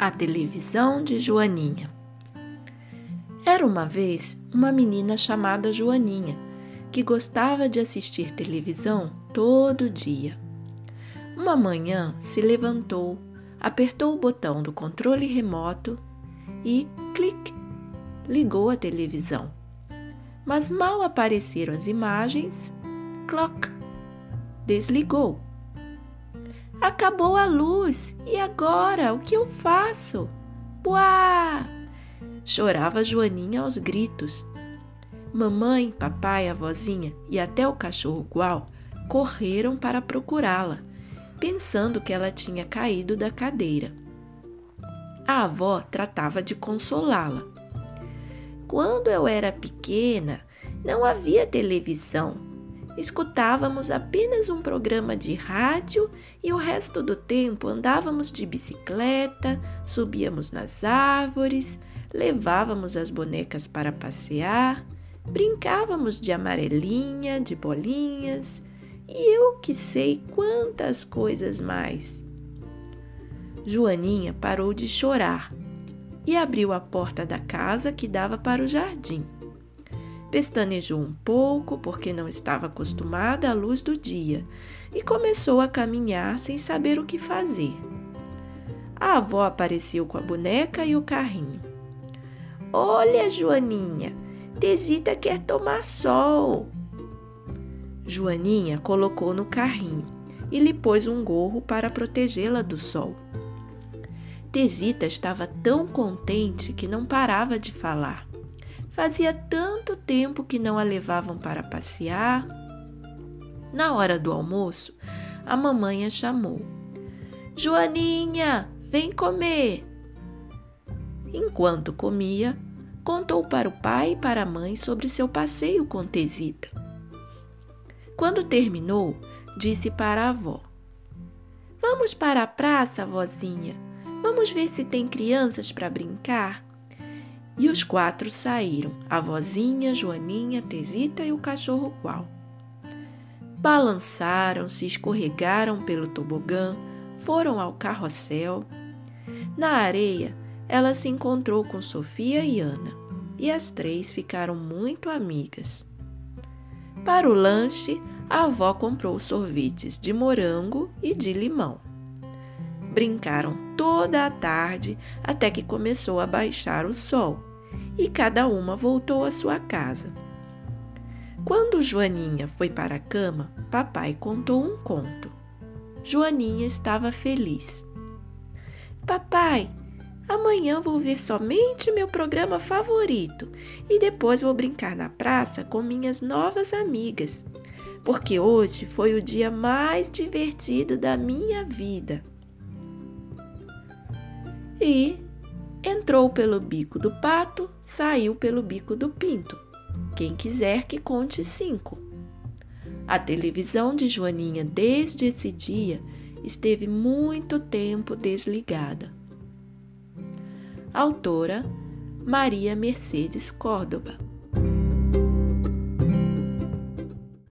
A televisão de Joaninha. Era uma vez uma menina chamada Joaninha que gostava de assistir televisão todo dia. Uma manhã se levantou, apertou o botão do controle remoto e clique ligou a televisão. Mas mal apareceram as imagens, clock desligou. Acabou a luz. E agora? O que eu faço? Buá! Chorava Joaninha aos gritos. Mamãe, papai, avózinha e até o cachorro Gual correram para procurá-la, pensando que ela tinha caído da cadeira. A avó tratava de consolá-la. Quando eu era pequena, não havia televisão escutávamos apenas um programa de rádio e o resto do tempo andávamos de bicicleta, subíamos nas árvores, levávamos as bonecas para passear, brincávamos de amarelinha, de bolinhas e eu que sei quantas coisas mais. Joaninha parou de chorar e abriu a porta da casa que dava para o jardim. Pestanejou um pouco, porque não estava acostumada à luz do dia, e começou a caminhar sem saber o que fazer. A avó apareceu com a boneca e o carrinho. Olha, Joaninha, Tesita quer tomar sol. Joaninha colocou no carrinho e lhe pôs um gorro para protegê-la do sol. Tesita estava tão contente que não parava de falar. Fazia tanto tempo que não a levavam para passear. Na hora do almoço, a mamãe a chamou. Joaninha, vem comer. Enquanto comia, contou para o pai e para a mãe sobre seu passeio com Tesita. Quando terminou, disse para a avó: Vamos para a praça, vozinha. Vamos ver se tem crianças para brincar. E os quatro saíram, a vozinha, Joaninha, Tesita e o cachorro qual. Balançaram, se escorregaram pelo tobogã, foram ao carrossel. Na areia, ela se encontrou com Sofia e Ana, e as três ficaram muito amigas. Para o lanche, a avó comprou sorvetes de morango e de limão. Brincaram toda a tarde até que começou a baixar o sol e cada uma voltou à sua casa. Quando Joaninha foi para a cama, papai contou um conto. Joaninha estava feliz. Papai, amanhã vou ver somente meu programa favorito e depois vou brincar na praça com minhas novas amigas, porque hoje foi o dia mais divertido da minha vida. E Entrou pelo bico do pato, saiu pelo bico do pinto. Quem quiser que conte cinco. A televisão de Joaninha desde esse dia esteve muito tempo desligada. Autora Maria Mercedes Córdoba